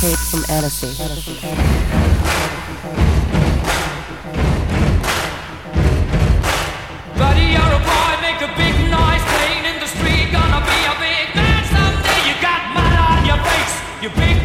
tape from Annecy. Buddy, you're a boy, make a big noise, playing in the street, gonna be a big man someday. You got mud on your face, you big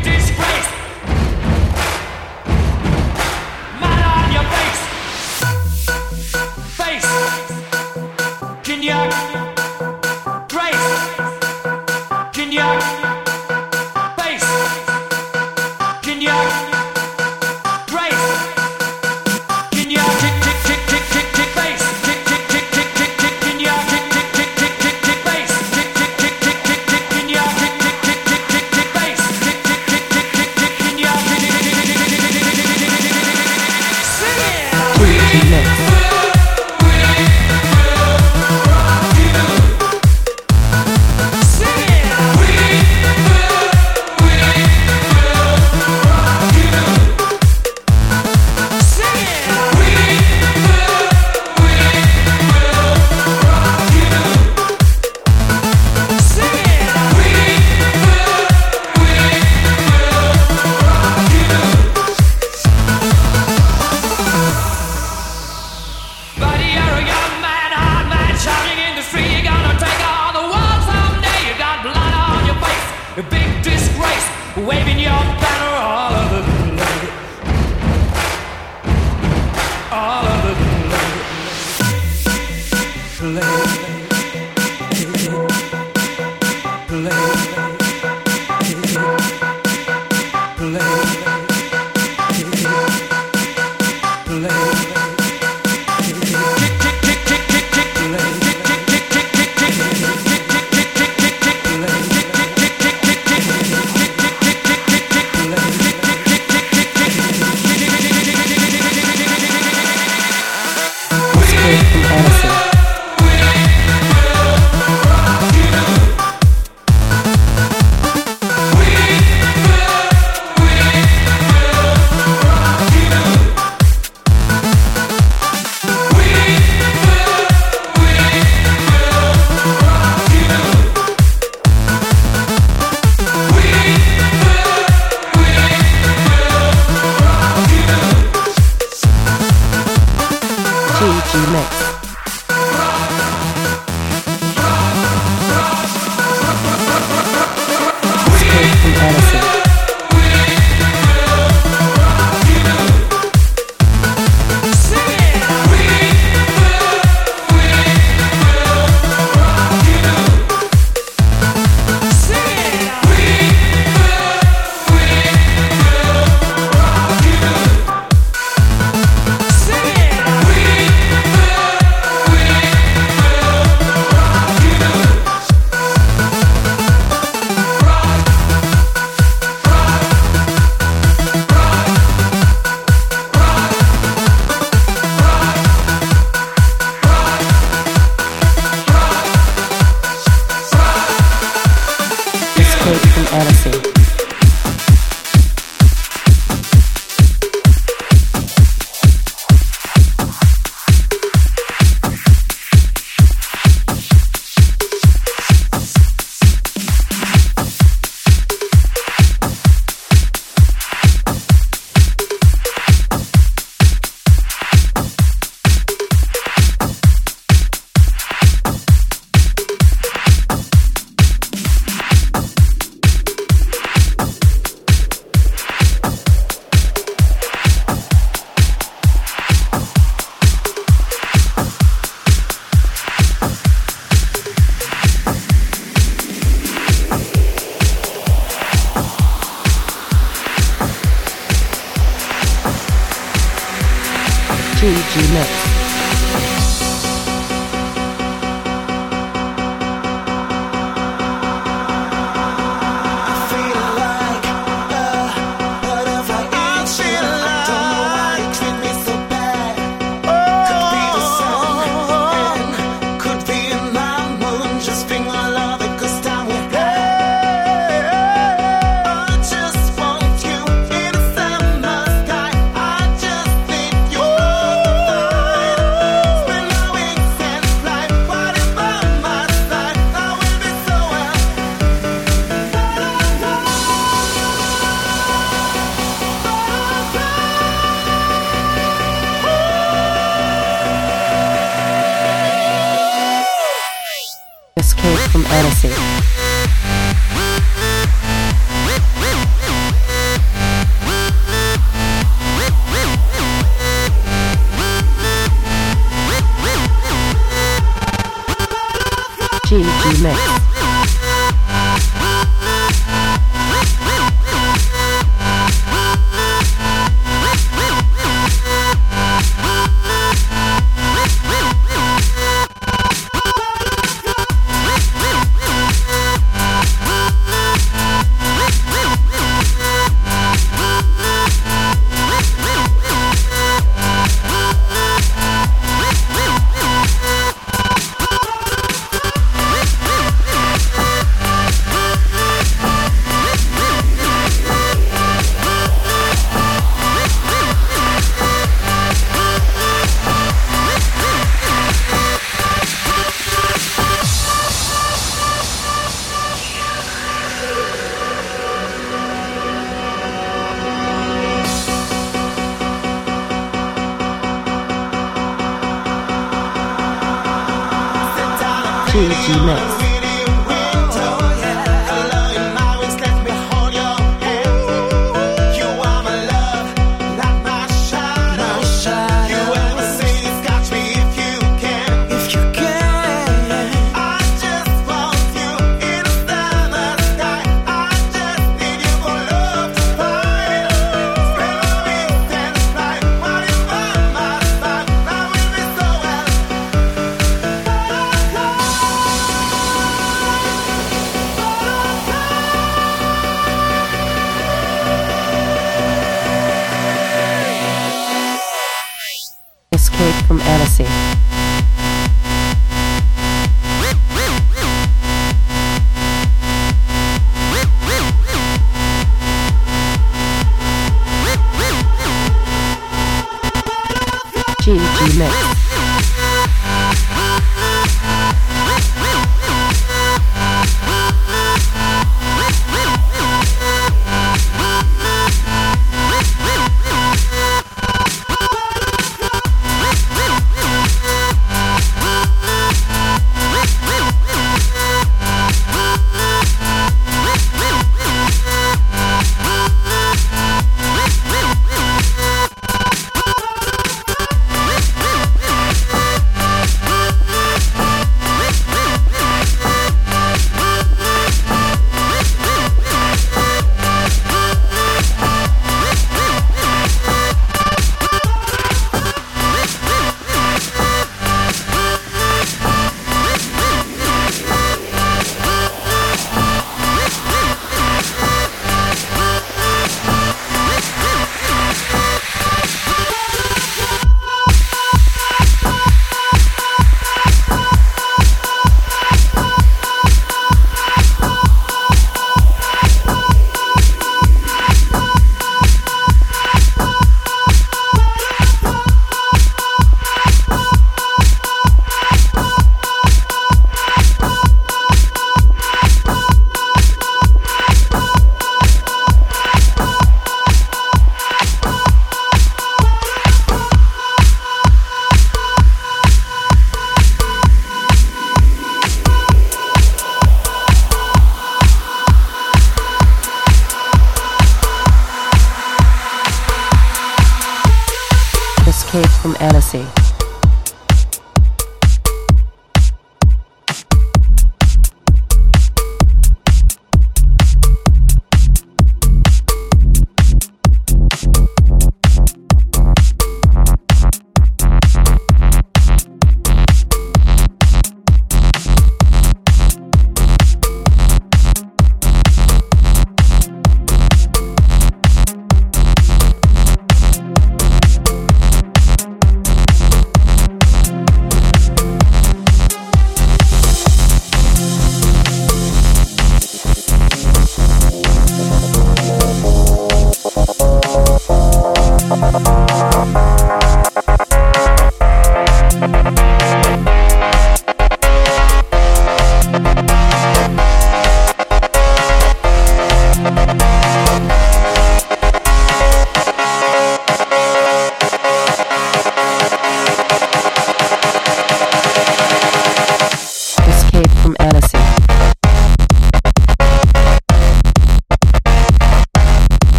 GG Mix.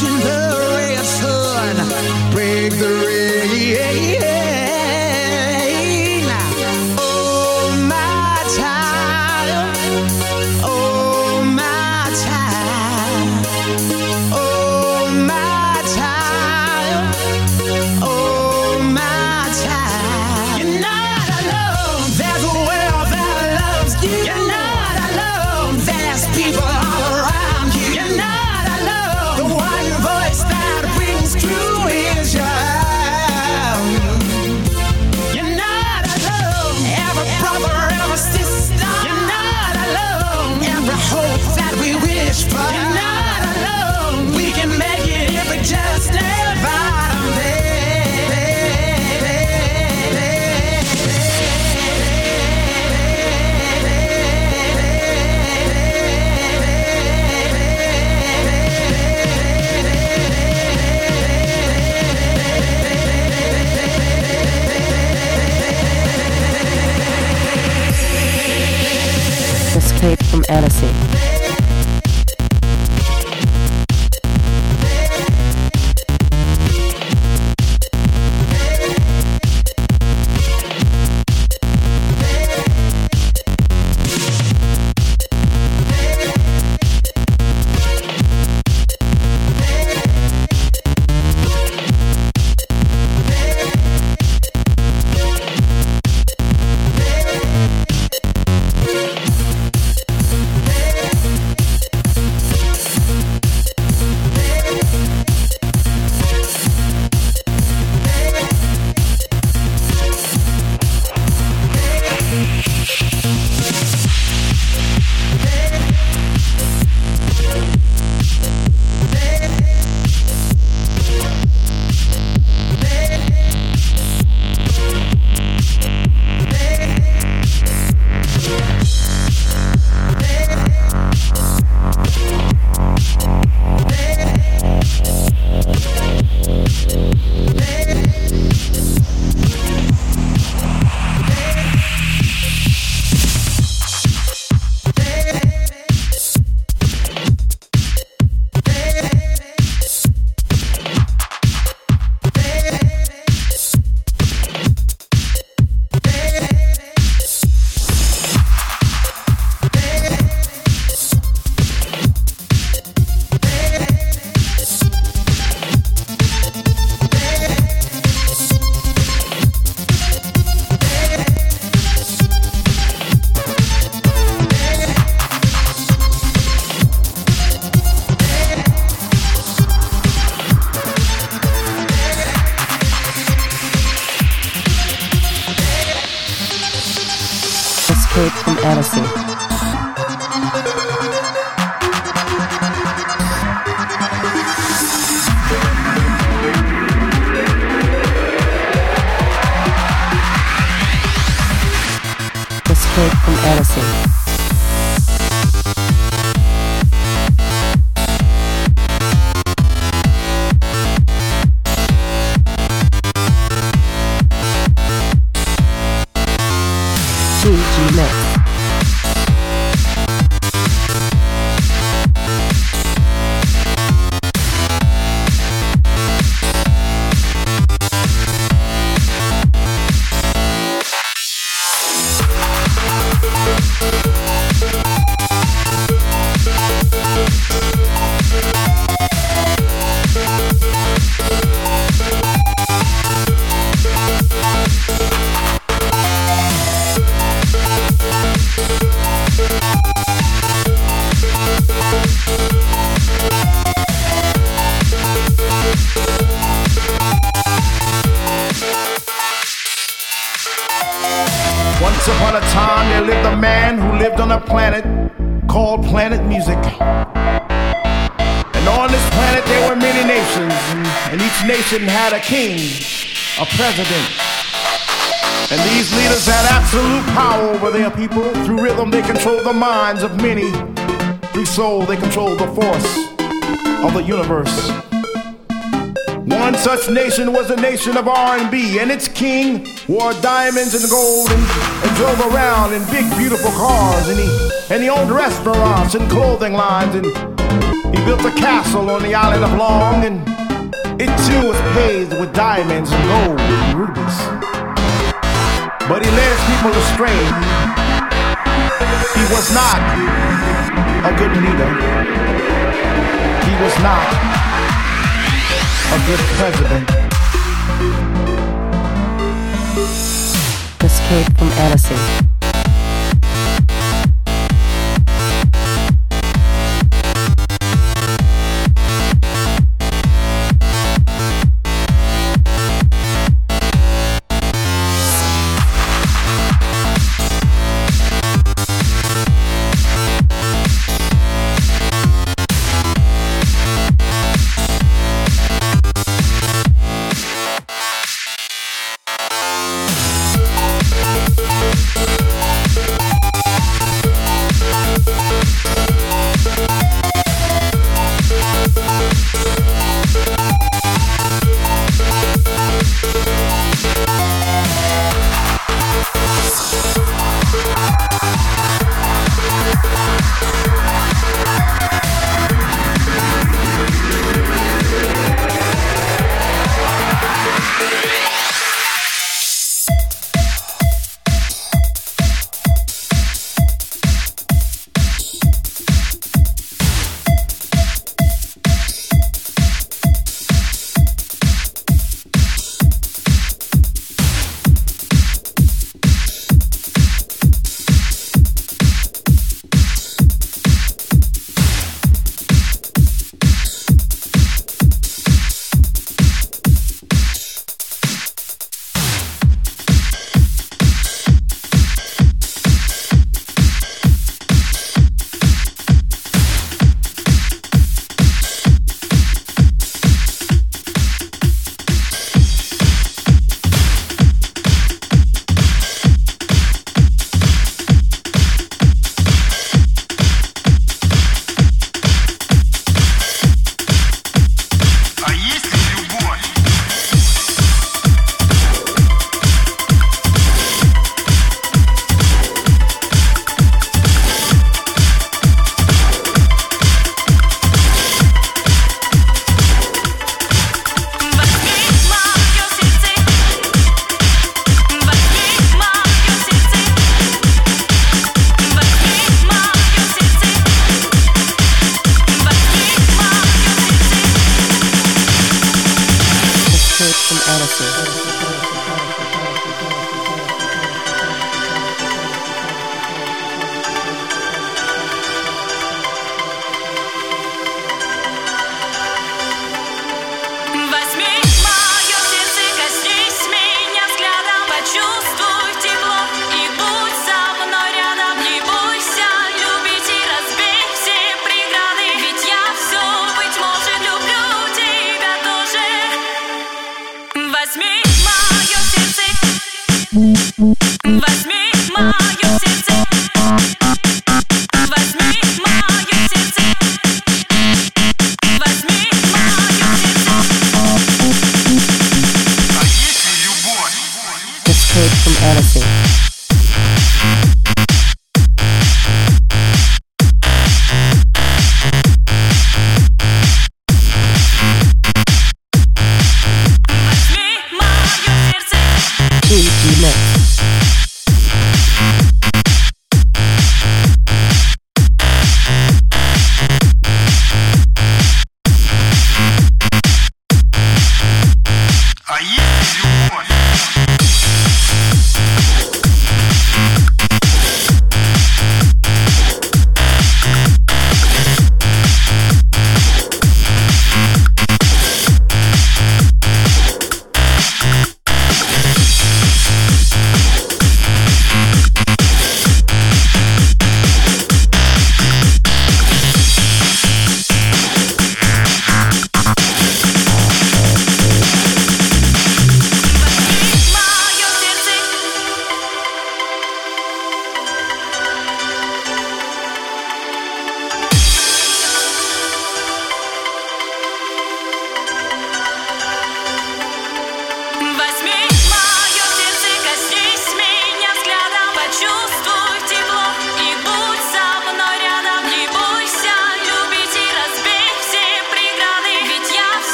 Watching the Escape GG Mix. President. And these leaders had absolute power over their people. Through rhythm, they controlled the minds of many. Through soul, they controlled the force of the universe. One such nation was the nation of R&B, and its king wore diamonds and gold and, and drove around in big, beautiful cars, and he and he owned restaurants and clothing lines, and he built a castle on the island of Long, and it too was paved with diamonds and gold and rubies. But he led his people astray. He was not a good leader. He was not a good president. Escape from Annecy.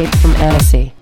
tape from Annecy.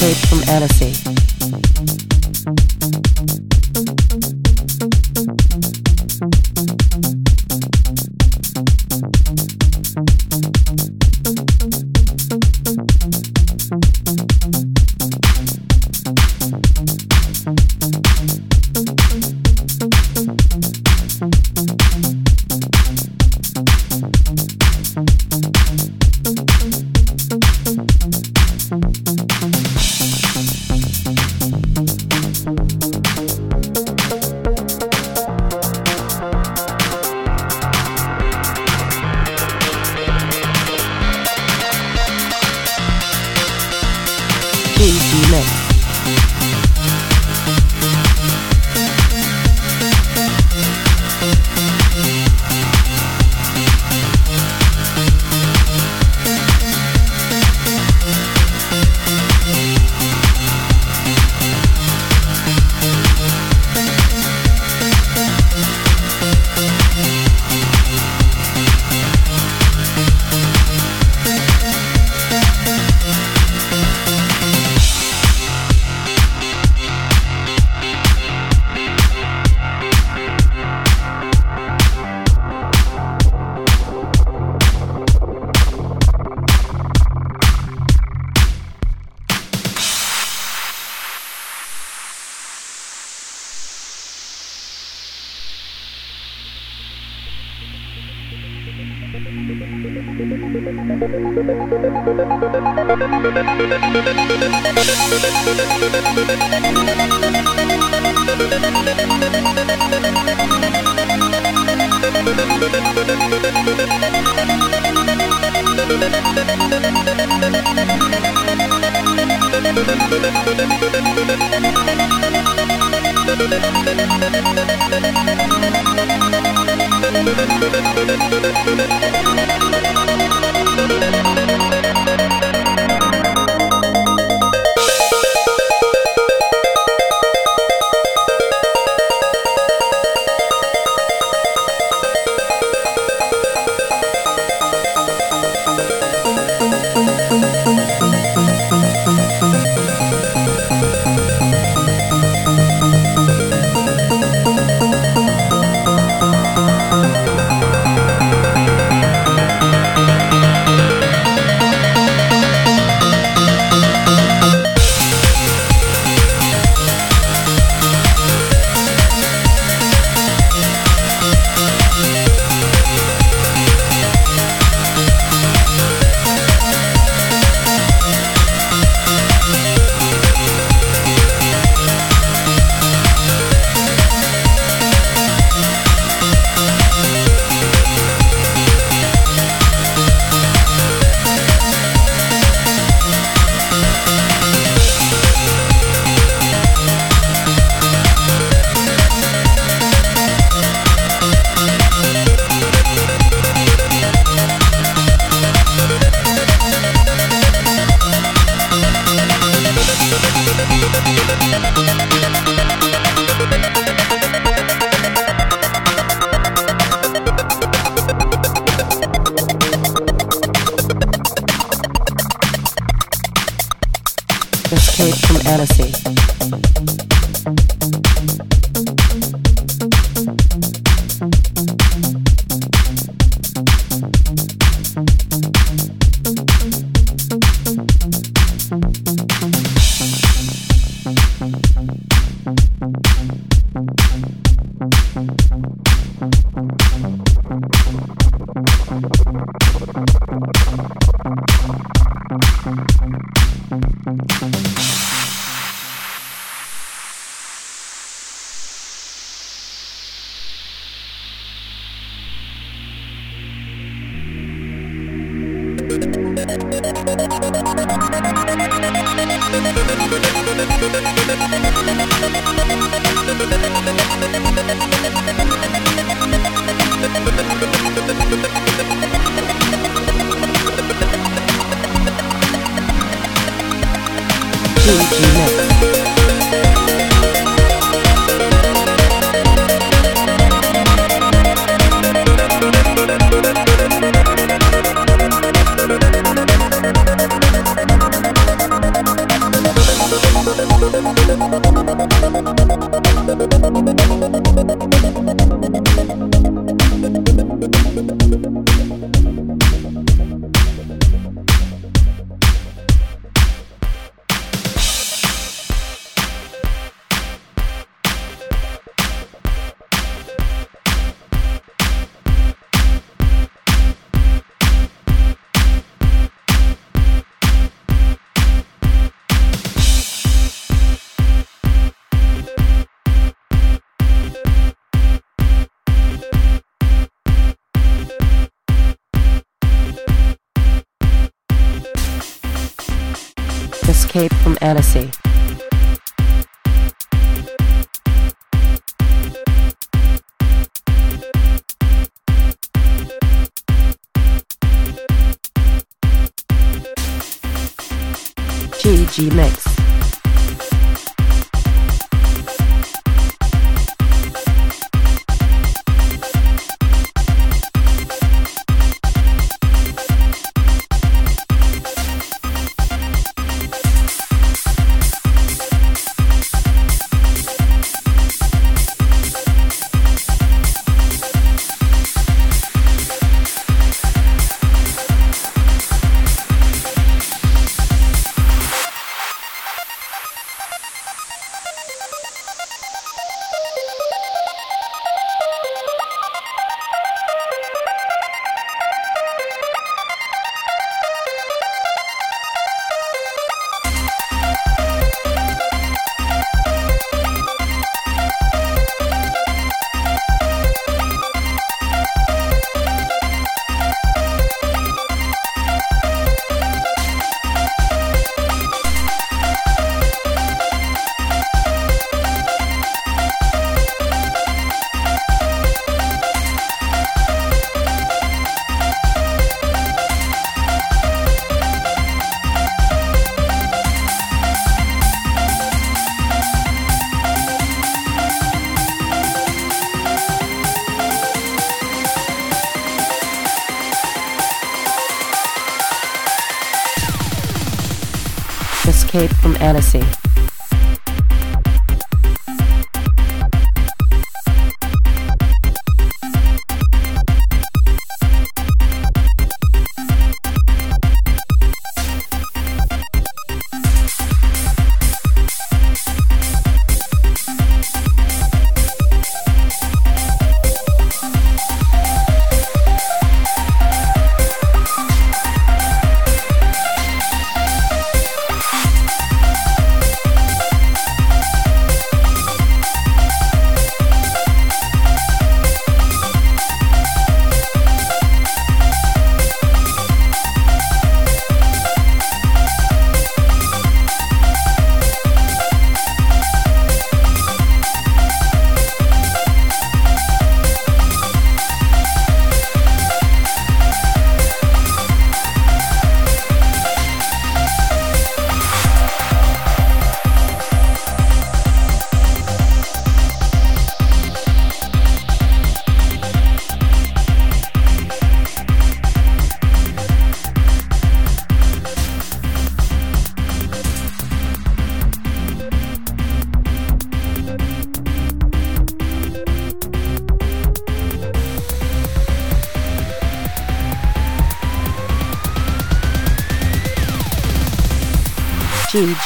mixtape from Annecy. Escape Annecy. Escape from Annecy. GG Mix. Escape from Annecy.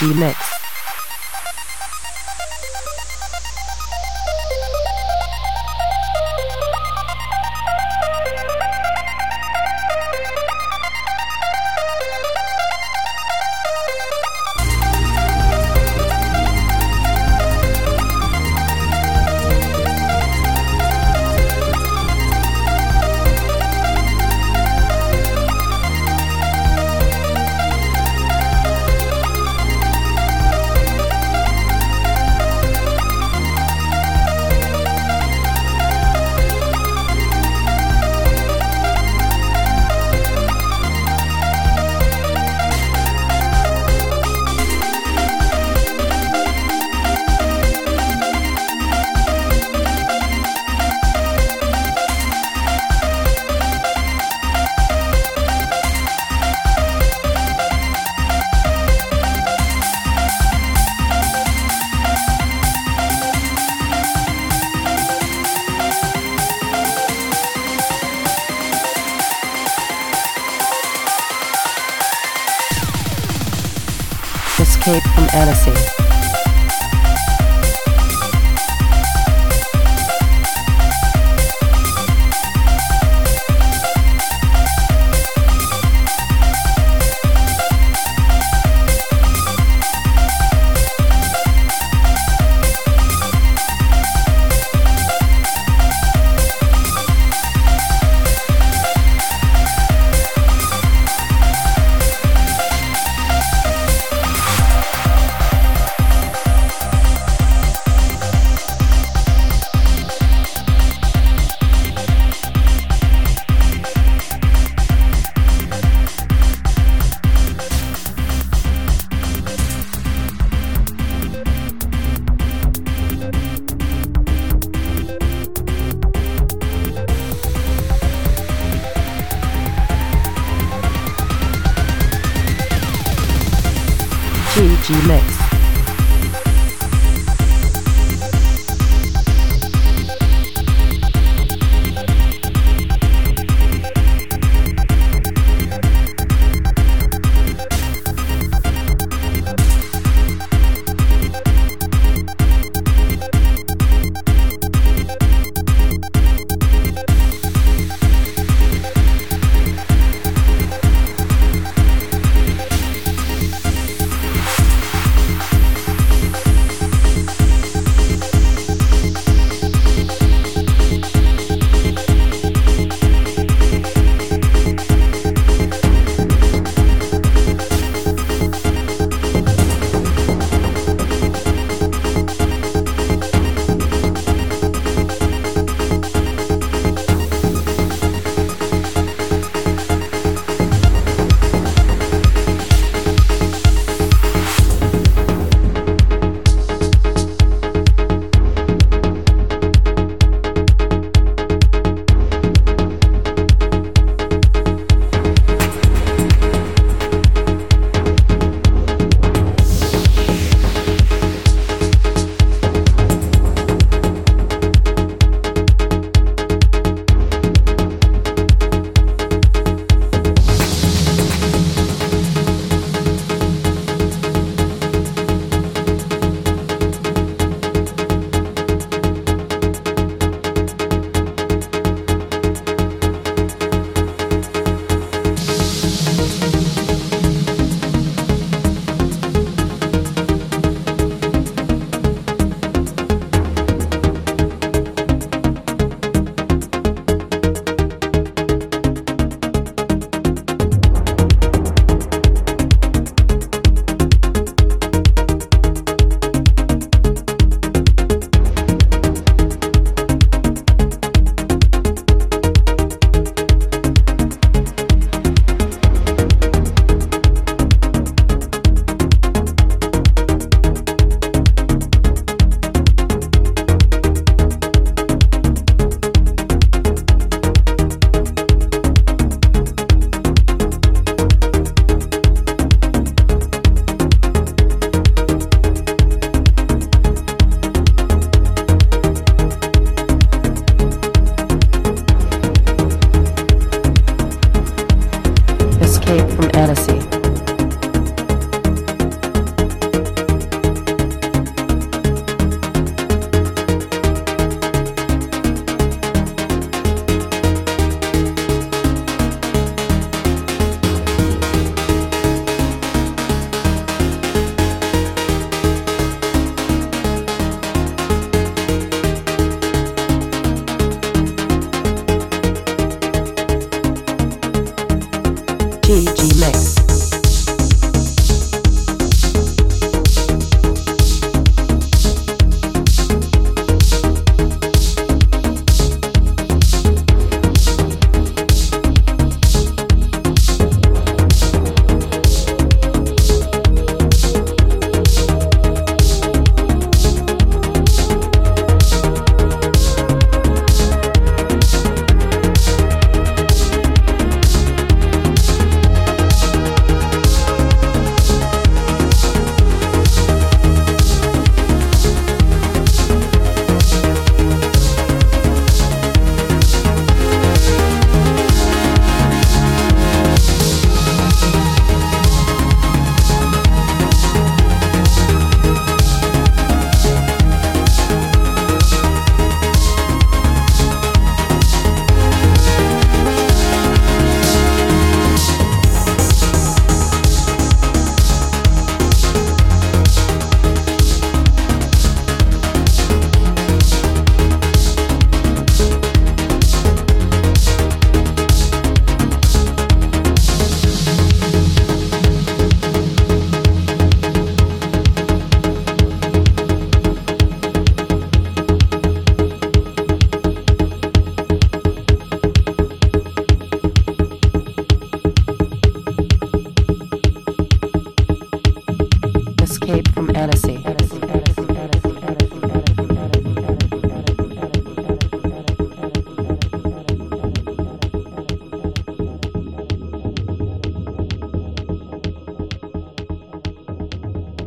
Mix.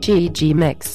GG Mix.